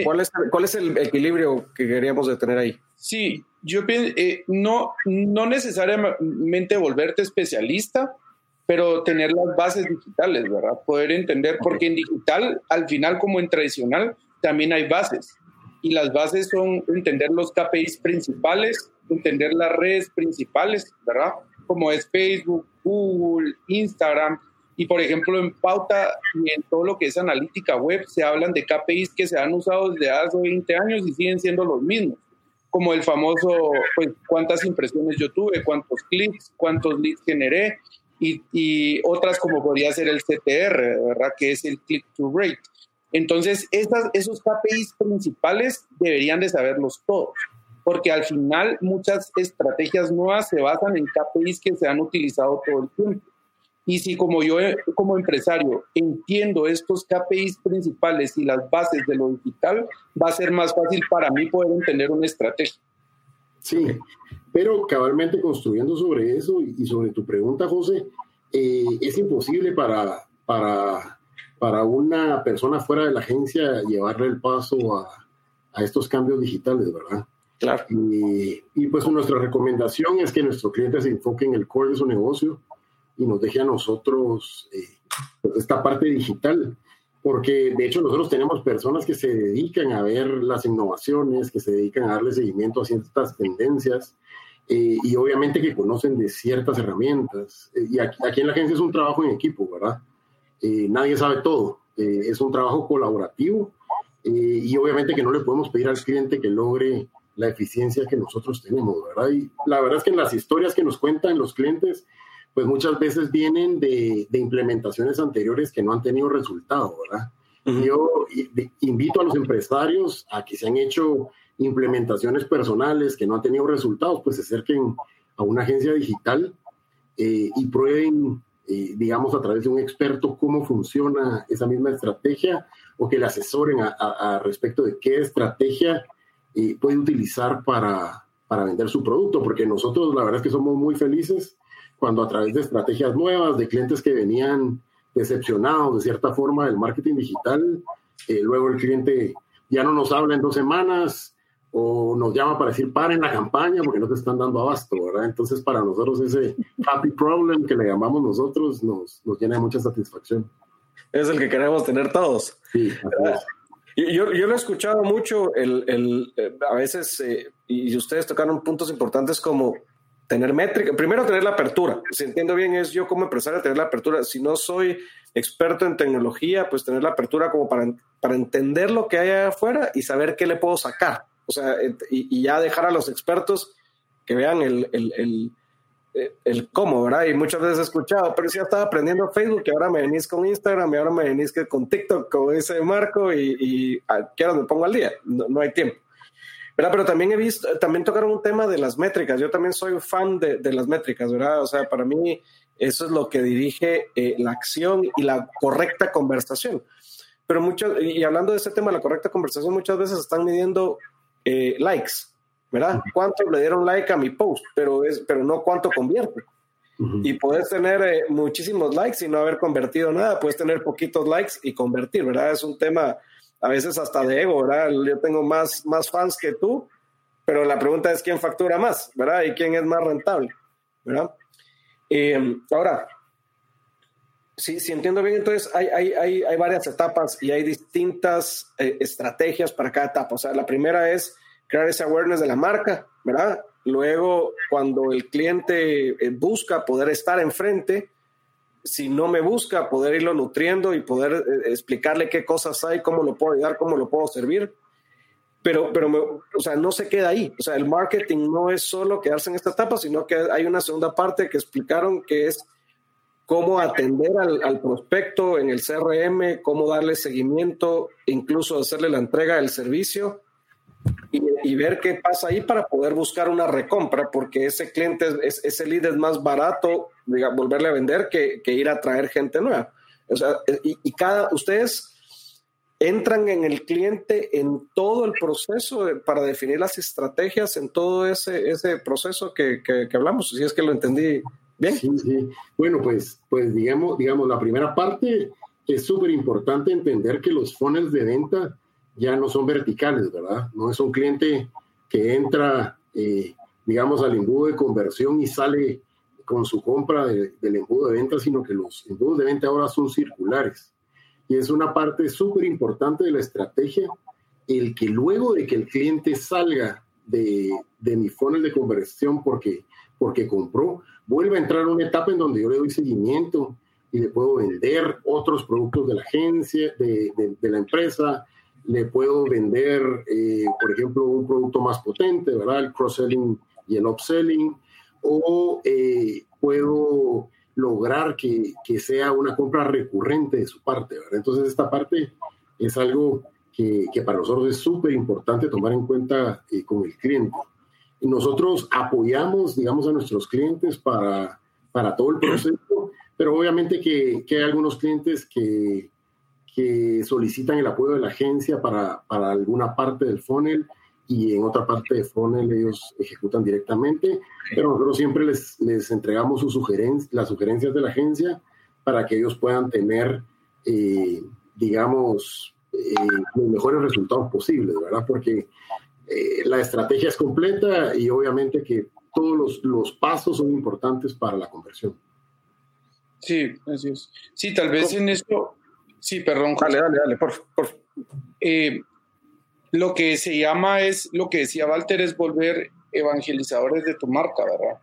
¿Cuál es, ¿Cuál es el equilibrio que queríamos de tener ahí? Sí, yo pienso, eh, no, no necesariamente volverte especialista, pero tener las bases digitales, ¿verdad? Poder entender, porque en digital, al final como en tradicional, también hay bases. Y las bases son entender los KPIs principales, entender las redes principales, ¿verdad? Como es Facebook, Google, Instagram. Y por ejemplo, en Pauta y en todo lo que es analítica web, se hablan de KPIs que se han usado desde hace 20 años y siguen siendo los mismos. Como el famoso, pues, cuántas impresiones yo tuve, cuántos clics, cuántos leads generé, y, y otras como podría ser el CTR, ¿verdad? Que es el click to rate. Entonces, esos KPIs principales deberían de saberlos todos porque al final muchas estrategias nuevas se basan en KPIs que se han utilizado todo el tiempo. Y si como yo como empresario entiendo estos KPIs principales y las bases de lo digital, va a ser más fácil para mí poder entender una estrategia. Sí, pero cabalmente construyendo sobre eso y sobre tu pregunta, José, eh, es imposible para, para, para una persona fuera de la agencia llevarle el paso a, a estos cambios digitales, ¿verdad? Claro. Y, pues nuestra recomendación es que nuestro cliente se enfoque en el core de su negocio y nos deje a nosotros eh, pues, esta parte digital, porque de hecho nosotros tenemos personas que se dedican a ver las innovaciones, que se dedican a darle seguimiento a ciertas tendencias eh, y obviamente que conocen de ciertas herramientas. Eh, y aquí, aquí, en la agencia es un trabajo en equipo, ¿verdad? nadie sabe todo, es un trabajo colaborativo y obviamente que no le podemos pedir al cliente que logre la eficiencia que nosotros tenemos, ¿verdad? Y la verdad es que en las historias que nos cuentan los clientes, pues muchas veces vienen de, de implementaciones anteriores que no han tenido resultado, ¿verdad? Yo invito a los empresarios a que se han hecho implementaciones personales que no han tenido resultados, pues se acerquen a una agencia digital eh, y prueben, eh, digamos, a través de un experto cómo funciona esa misma estrategia o que le asesoren a, a respecto de qué estrategia puede utilizar para, para vender su producto, porque nosotros la verdad es que somos muy felices cuando a través de estrategias nuevas, de clientes que venían decepcionados de cierta forma del marketing digital, eh, luego el cliente ya no nos habla en dos semanas o nos llama para decir paren la campaña porque no te están dando abasto, ¿verdad? Entonces para nosotros ese happy problem que le llamamos nosotros nos, nos llena de mucha satisfacción. Es el que queremos tener todos. Sí, yo, yo lo he escuchado mucho, el, el, eh, a veces, eh, y ustedes tocaron puntos importantes como tener métrica, primero tener la apertura, si entiendo bien es yo como empresario tener la apertura, si no soy experto en tecnología, pues tener la apertura como para, para entender lo que hay afuera y saber qué le puedo sacar, o sea, y, y ya dejar a los expertos que vean el, el, el cómo, ¿verdad? Y muchas veces he escuchado, pero si ya estaba aprendiendo Facebook y ahora me venís con Instagram y ahora me venís que con TikTok, como dice Marco, y, y quiero me pongo al día, no, hay tiempo. ¿verdad? Pero también he visto, también tocaron un tema de las métricas, yo también soy fan de, de las métricas, ¿verdad? O sea, para mí eso es lo que dirige eh, la acción y la correcta conversación. Pero mucho, y hablando de ese tema, la correcta conversación, muchas veces están midiendo eh, likes, ¿verdad? ¿Cuántos le dieron like a mi post? Pero, es, pero no cuánto convierte. Y puedes tener eh, muchísimos likes y no haber convertido nada, puedes tener poquitos likes y convertir, ¿verdad? Es un tema a veces hasta de ego, ¿verdad? Yo tengo más, más fans que tú, pero la pregunta es quién factura más, ¿verdad? Y quién es más rentable, ¿verdad? Em, ahora, si, si entiendo bien, entonces hay, hay, hay, hay varias etapas y hay distintas eh, estrategias para cada etapa. O sea, la primera es crear ese awareness de la marca, ¿verdad? Luego, cuando el cliente eh, busca poder estar enfrente, si no me busca, poder irlo nutriendo y poder eh, explicarle qué cosas hay, cómo lo puedo ayudar, cómo lo puedo servir. Pero, pero o sea, no se queda ahí. O sea, el marketing no es solo quedarse en esta etapa, sino que hay una segunda parte que explicaron que es cómo atender al, al prospecto en el CRM, cómo darle seguimiento, incluso hacerle la entrega del servicio y, ver qué pasa ahí para poder buscar una recompra, porque ese cliente, es, ese lead es más barato diga, volverle a vender que, que, ir a traer gente nueva. O sea, y, y, cada, ustedes, entran en el cliente en todo el proceso para definir las estrategias, en todo ese, ese proceso que, que, hablamos, si es que lo entendí bien. Sí, sí. Bueno, pues, pues digamos, digamos, la primera parte es súper importante entender que los funnels de venta ya no son verticales, ¿verdad? No es un cliente que entra, eh, digamos, al embudo de conversión y sale con su compra del embudo de venta, sino que los embudos de venta ahora son circulares y es una parte súper importante de la estrategia, el que luego de que el cliente salga de, de mi funnel de conversión porque, porque compró, vuelve a entrar a una etapa en donde yo le doy seguimiento y le puedo vender otros productos de la agencia, de, de, la empresa, le puedo vender, eh, por ejemplo, un producto más potente, ¿verdad? El cross-selling y el upselling, o eh, puedo lograr que, que, sea una compra recurrente de su parte. ¿verdad? Entonces, esta parte es algo que, que para nosotros es súper importante tomar en cuenta eh, con el cliente. Nosotros apoyamos, digamos, a nuestros clientes para, para todo el proceso, pero obviamente que, que hay algunos clientes que, que solicitan el apoyo de la agencia para, para alguna parte del funnel y en otra parte de funnel ellos ejecutan directamente, pero nosotros siempre les, les entregamos sus sugerencias, las sugerencias de la agencia para que ellos puedan tener, eh, digamos, eh, los mejores resultados posibles, ¿verdad? Porque eh, la estrategia es completa y obviamente que todos los, los, pasos son importantes para la conversión. Sí, así es. Sí, tal vez en esto, sí, perdón. Dale, dale, dale, por favor lo que se llama es, lo que decía Walter, es volver evangelizadores de tu marca, ¿verdad?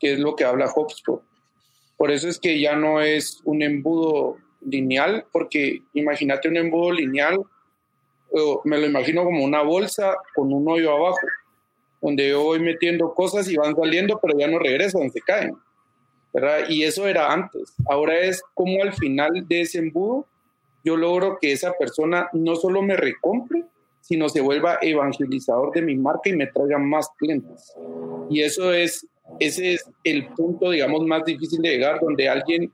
Que es lo que habla HubSpot. Por eso es que ya no es un embudo lineal, porque imagínate un embudo lineal, me lo imagino como una bolsa con un hoyo abajo, donde yo voy metiendo cosas y van saliendo, pero ya no regresan, se caen. ¿verdad? Y eso era antes. Ahora es como al final de ese embudo yo logro que esa persona no solo me recompre, sino se vuelva evangelizador de mi marca y me traiga más clientes. Y eso es, ese es el punto, digamos, más difícil de llegar, donde alguien,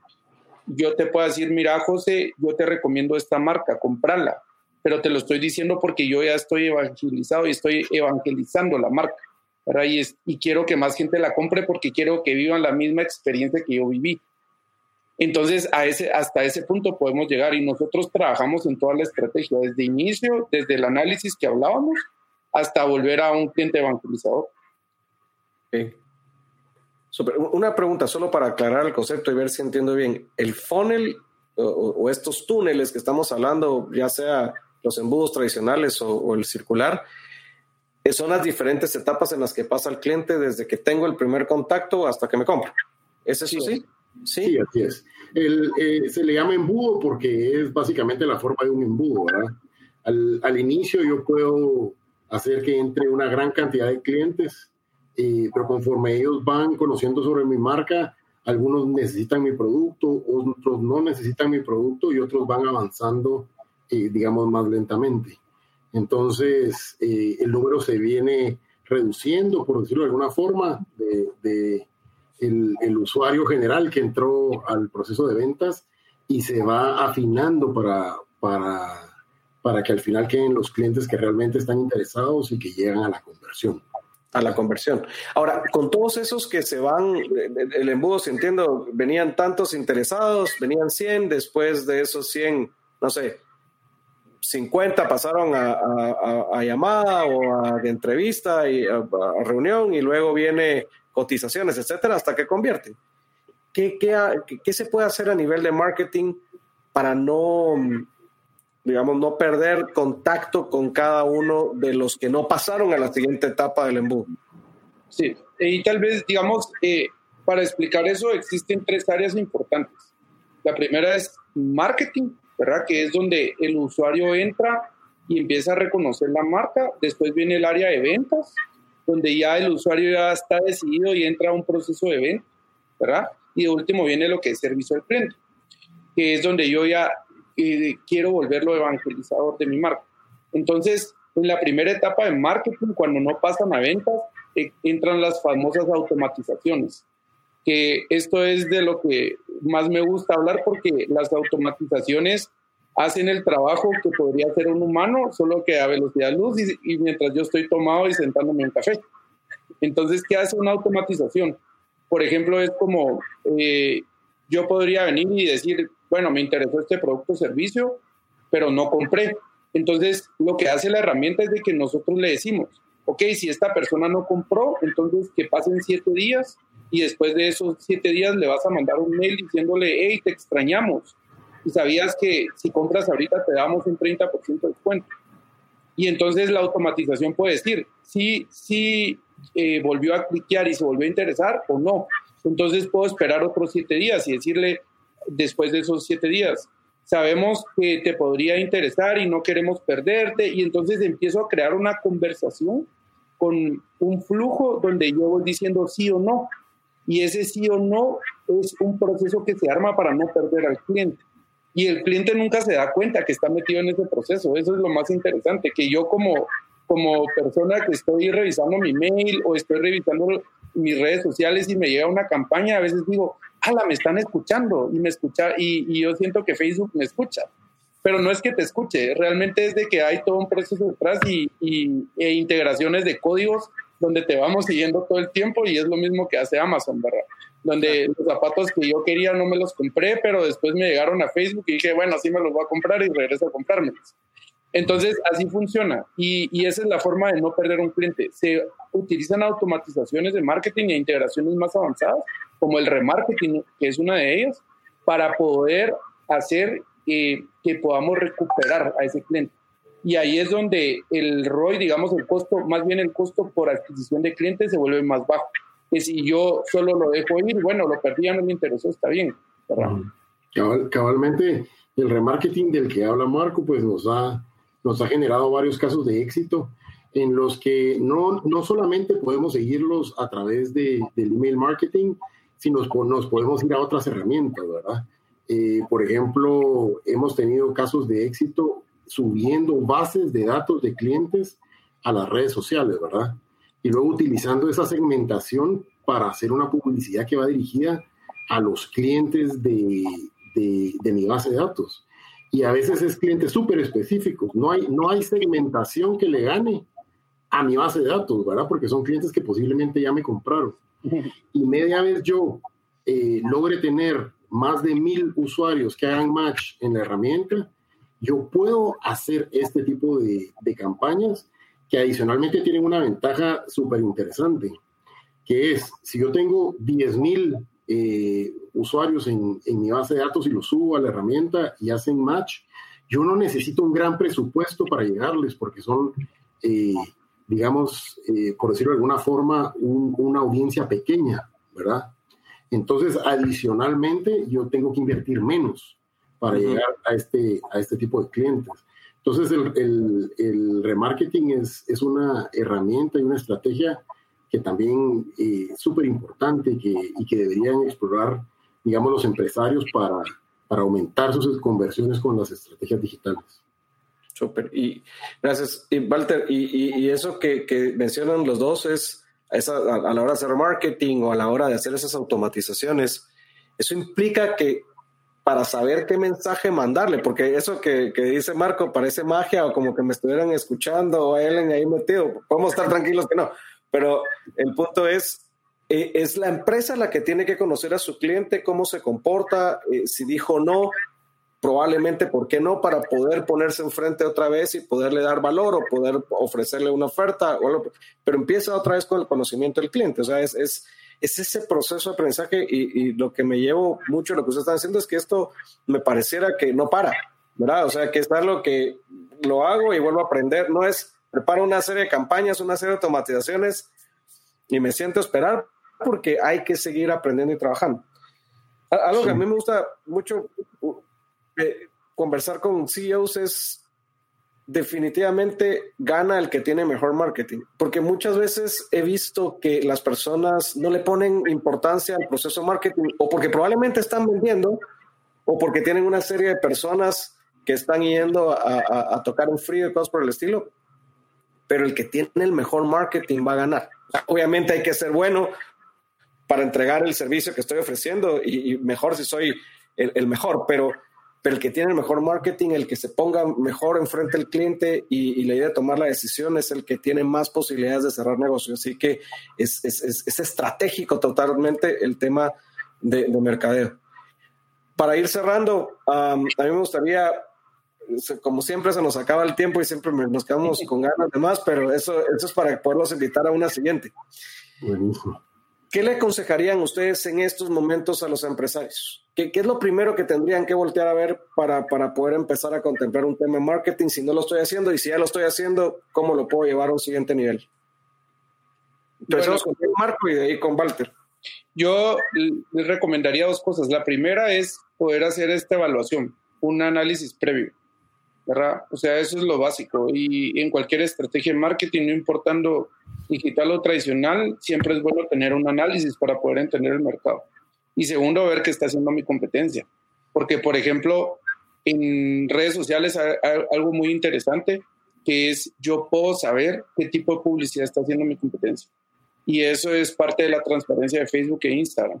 yo te pueda decir, mira, José, yo te recomiendo esta marca, comprarla, pero te lo estoy diciendo porque yo ya estoy evangelizado y estoy evangelizando la marca. Y, es, y quiero que más gente la compre porque quiero que vivan la misma experiencia que yo viví. Entonces, a ese, hasta ese punto podemos llegar y nosotros trabajamos en toda la estrategia, desde inicio, desde el análisis que hablábamos, hasta volver a un cliente evangelizador. Una pregunta solo para aclarar el concepto y ver si entiendo bien. El funnel o, estos túneles que estamos hablando, ya sea los embudos tradicionales o, el circular, eh, son las diferentes etapas en las que pasa el cliente desde que tengo el primer contacto hasta que me compra. ¿Es eso sí? Sí, así es. El, eh, se le llama embudo porque es básicamente la forma de un embudo, ¿verdad? Al, al inicio yo puedo hacer que entre una gran cantidad de clientes, eh, pero conforme ellos van conociendo sobre mi marca, algunos necesitan mi producto, otros no necesitan mi producto y otros van avanzando, eh, digamos, más lentamente. Entonces, el número se viene reduciendo, por decirlo de alguna forma, de, de el, usuario general que entró al proceso de ventas y se va afinando para, para, para que al final queden los clientes que realmente están interesados y que llegan a la conversión. A la conversión. Ahora, con todos esos que se van, el embudo, si entiendo, venían tantos interesados, venían 100, después de esos 100, no sé, 50 pasaron a, llamada o a entrevista y a, reunión y luego viene cotizaciones, etcétera, hasta que convierten. ¿Qué, qué, se puede hacer a nivel de marketing para no, digamos, no perder contacto con cada uno de los que no pasaron a la siguiente etapa del embudo? Sí, y tal vez, digamos, eh, para explicar eso existen tres áreas importantes. La primera es marketing, ¿verdad? Que es donde el usuario entra y empieza a reconocer la marca. Después viene el área de ventas, donde ya el usuario ya está decidido y entra a un proceso de venta, ¿verdad? Y de último viene lo que es servicio al cliente, que es donde yo ya eh, quiero volverlo evangelizador de mi marca. Entonces, en la primera etapa de marketing, cuando no pasan a ventas, eh, entran las famosas automatizaciones, que esto es de lo que más me gusta hablar porque las automatizaciones hacen el trabajo que podría hacer un humano, solo que a velocidad luz y, mientras yo estoy tomado y sentándome en café. Entonces, ¿qué hace una automatización? Por ejemplo, es como eh, yo podría venir y decir, bueno, me interesó este producto o servicio, pero no compré. Entonces, lo que hace la herramienta es de que nosotros le decimos, ok, si esta persona no compró, entonces que pasen siete días y después de esos siete días le vas a mandar un mail diciéndole, hey, te extrañamos, y sabías que si compras ahorita te damos un 30% de descuento. Y entonces la automatización puede decir si, si eh, volvió a cliquear y se volvió a interesar o no. Entonces puedo esperar otros siete días y decirle después de esos siete días, sabemos que te podría interesar y no queremos perderte. Y entonces empiezo a crear una conversación con un flujo donde yo voy diciendo sí o no. Y ese sí o no es un proceso que se arma para no perder al cliente y el cliente nunca se da cuenta que está metido en ese proceso. Eso es lo más interesante, que yo como, como persona que estoy revisando mi mail o estoy revisando mis redes sociales y me llega una campaña, a veces digo, ala, me están escuchando y me escucha y, yo siento que Facebook me escucha. Pero no es que te escuche, realmente es de que hay todo un proceso detrás y, e integraciones de códigos donde te vamos siguiendo todo el tiempo y es lo mismo que hace Amazon, ¿verdad? Donde los zapatos que yo quería no me los compré, pero después me llegaron a Facebook y dije, bueno, así me los voy a comprar y regreso a comprármelos. Entonces, así funciona y, y, esa es la forma de no perder un cliente. Se utilizan automatizaciones de marketing e integraciones más avanzadas, como el remarketing, que es una de ellas, para poder hacer eh, que podamos recuperar a ese cliente. Y ahí es donde el ROI, digamos, el costo, más bien el costo por adquisición de clientes se vuelve más bajo que si yo solo lo dejo ir, bueno, lo perdí, ya no me interesó, está bien. cabalmente, el remarketing del que habla Marco, pues nos ha, nos ha generado varios casos de éxito en los que no, no solamente podemos seguirlos a través de, del email marketing, sino nos podemos ir a otras herramientas, ¿verdad? Eh, por ejemplo, hemos tenido casos de éxito subiendo bases de datos de clientes a las redes sociales, ¿verdad? Y luego utilizando esa segmentación para hacer una publicidad que va dirigida a los clientes de, de, mi base de datos. Y a veces es clientes súper específicos. No hay, no hay segmentación que le gane a mi base de datos, ¿verdad? Porque son clientes que posiblemente ya me compraron. Y media vez yo eh, logre tener más de mil usuarios que hagan match en la herramienta, yo puedo hacer este tipo de, de campañas que adicionalmente tienen una ventaja súper interesante, que es, si yo tengo 10.000 eh, usuarios en, en, mi base de datos y los subo a la herramienta y hacen match, yo no necesito un gran presupuesto para llegarles porque son, eh, digamos, eh, por decirlo de alguna forma, una audiencia pequeña, ¿verdad? Entonces, adicionalmente, yo tengo que invertir menos para llegar a este, a este tipo de clientes. Entonces, el, el, remarketing es, es, una herramienta y una estrategia que también es eh, súper importante que, y que deberían explorar, digamos, los empresarios para, para aumentar sus conversiones con las estrategias digitales. Súper. Y gracias. Y Walter, y, y, eso que, que, mencionan los dos es, a, a, la hora de hacer marketing o a la hora de hacer esas automatizaciones, eso implica que para saber qué mensaje mandarle, porque eso que, que, dice Marco parece magia o como que me estuvieran escuchando o Ellen ahí metido. Podemos estar tranquilos que no, pero el punto es, eh, es la empresa la que tiene que conocer a su cliente, cómo se comporta, eh, si dijo no, probablemente por qué no, para poder ponerse enfrente otra vez y poderle dar valor o poder ofrecerle una oferta, o pero empieza otra vez con el conocimiento del cliente, o sea, es es ese proceso de aprendizaje y, lo que me llevo mucho lo que usted está haciendo es que esto me pareciera que no para, ¿verdad? O sea, que es lo que lo hago y vuelvo a aprender, no es preparo una serie de campañas, una serie de automatizaciones y me siento a esperar porque hay que seguir aprendiendo y trabajando. Algo que a mí me gusta mucho eh, conversar con CEOs es definitivamente gana el que tiene mejor marketing, porque muchas veces he visto que las personas no le ponen importancia al proceso marketing o porque probablemente están vendiendo o porque tienen una serie de personas que están yendo a, tocar un frío y cosas por el estilo, pero el que tiene el mejor marketing va a ganar. Obviamente hay que ser bueno para entregar el servicio que estoy ofreciendo y, mejor si soy el mejor, pero pero el que tiene el mejor marketing, el que se ponga mejor enfrente del cliente y, la idea de tomar la decisión es el que tiene más posibilidades de cerrar negocios. Así que es, estratégico totalmente el tema de, mercadeo. Para ir cerrando, a mí me gustaría, como siempre se nos acaba el tiempo y siempre nos quedamos con ganas de más, pero eso, eso es para poderlos invitar a una siguiente. Buenísimo. ¿Qué le aconsejarían ustedes en estos momentos a los empresarios? ¿Qué, es lo primero que tendrían que voltear a ver para, para, poder empezar a contemplar un tema de marketing si no lo estoy haciendo? Y si ya lo estoy haciendo, ¿cómo lo puedo llevar a un siguiente nivel? Empezamos con Marco y de ahí con Walter. Yo les recomendaría dos cosas. La primera es poder hacer esta evaluación, un análisis previo. ¿Verdad? O sea, eso es lo básico. Y en cualquier estrategia de marketing, no importando digital o tradicional, siempre es bueno tener un análisis para poder entender el mercado. Y segundo, ver qué está haciendo mi competencia. Porque, por ejemplo, en redes sociales hay, algo muy interesante que es yo puedo saber qué tipo de publicidad está haciendo mi competencia. Y eso es parte de la transparencia de Facebook e Instagram.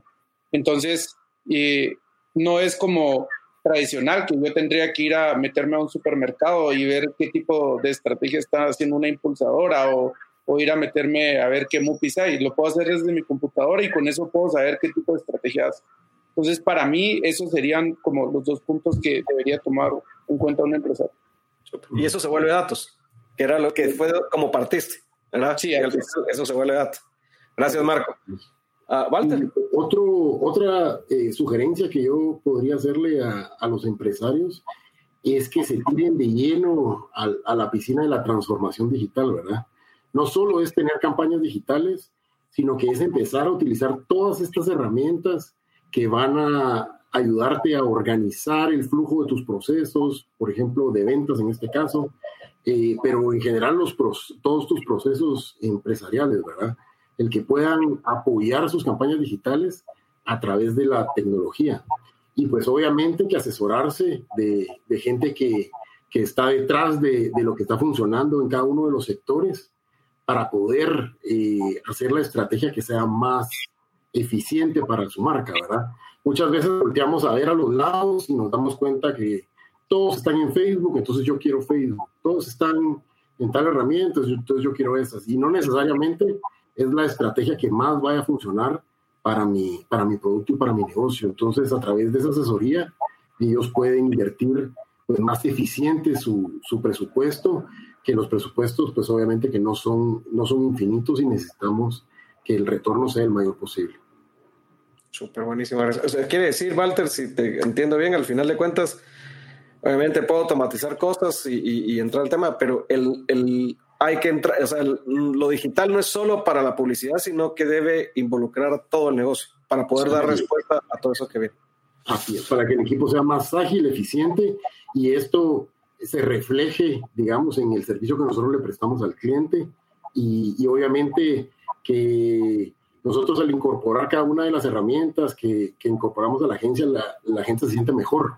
Entonces, eh, no es como tradicional que yo tendría que ir a meterme a un supermercado y ver qué tipo de estrategia está haciendo una impulsadora o, o ir a meterme a ver qué MUPIs hay. Lo puedo hacer desde mi computadora y con eso puedo saber qué tipo de estrategias. Entonces, para mí, esos serían como los dos puntos que debería tomar en cuenta un empresario. Y eso se vuelve datos, que era lo que fue como partiste, ¿verdad? Sí, eso se vuelve datos. Gracias, Marco. Uh, Walter. Otra eh, sugerencia que yo podría hacerle a, a, los empresarios es que se tiren de lleno a, a la piscina de la transformación digital, ¿verdad? no solo es tener campañas digitales, sino que es empezar a utilizar todas estas herramientas que van a ayudarte a organizar el flujo de tus procesos, por ejemplo, de ventas en este caso, eh, pero en general los todos tus procesos empresariales, ¿verdad? El que puedan apoyar sus campañas digitales a través de la tecnología. Y pues obviamente que asesorarse de, gente que, está detrás de, de, lo que está funcionando en cada uno de los sectores para poder eh, hacer la estrategia que sea más eficiente para su marca, ¿verdad? Muchas veces volteamos a ver a los lados y nos damos cuenta que todos están en Facebook, entonces yo quiero Facebook. Todos están en tal herramienta, entonces yo quiero esas. Y no necesariamente es la estrategia que más vaya a funcionar para mi, para mi producto y para mi negocio. Entonces, a través de esa asesoría, ellos pueden invertir pues, más eficiente su, su presupuesto que los presupuestos, pues obviamente que no son, no son infinitos y necesitamos que el retorno sea el mayor posible. Súper buenísimo. quiere decir, Walter, si te entiendo bien, al final de cuentas, obviamente puedo automatizar cosas y, entrar al tema, pero el, el, hay que entrar, o sea, lo digital no es solo para la publicidad, sino que debe involucrar todo el negocio para poder dar respuesta a todo eso que viene. Así es, para que el equipo sea más ágil, eficiente y esto se refleje, digamos, en el servicio que nosotros le prestamos al cliente y, obviamente que nosotros al incorporar cada una de las herramientas que, incorporamos a la agencia, la, la, gente se siente mejor,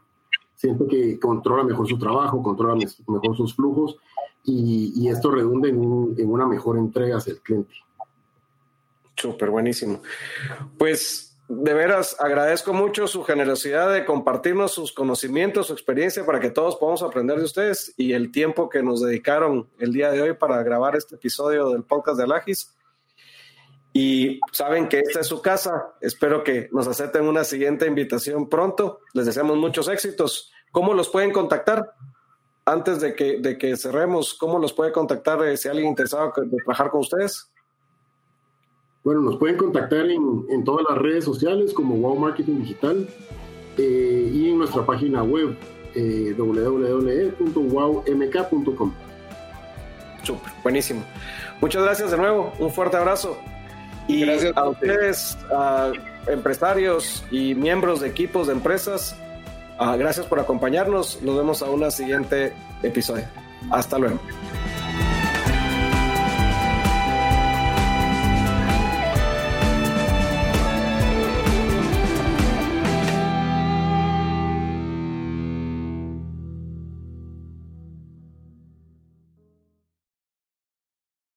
siente que controla mejor su trabajo, controla mejor sus flujos y, esto redunda en, en una mejor entrega hacia el cliente. Súper buenísimo. Pues de veras agradezco mucho su generosidad de compartirnos sus conocimientos, su experiencia para que todos podamos aprender de ustedes y el tiempo que nos dedicaron el día de hoy para grabar este episodio del podcast de Alagis. Y saben que esta es su casa. Espero que nos acepten una siguiente invitación pronto. Les deseamos muchos éxitos. ¿Cómo los pueden contactar? Antes de que, de que cerremos, ¿cómo los puede contactar eh, si alguien interesado de trabajar con ustedes? Bueno, nos pueden contactar en, en todas las redes sociales como Wow Marketing Digital eh, y en nuestra página web eh, www.wowmk.com. Súper, buenísimo. Muchas gracias de nuevo, un fuerte abrazo. Y gracias a ustedes, a empresarios y miembros de equipos de empresas, uh, gracias por acompañarnos. Nos vemos a un siguiente episodio. Hasta luego.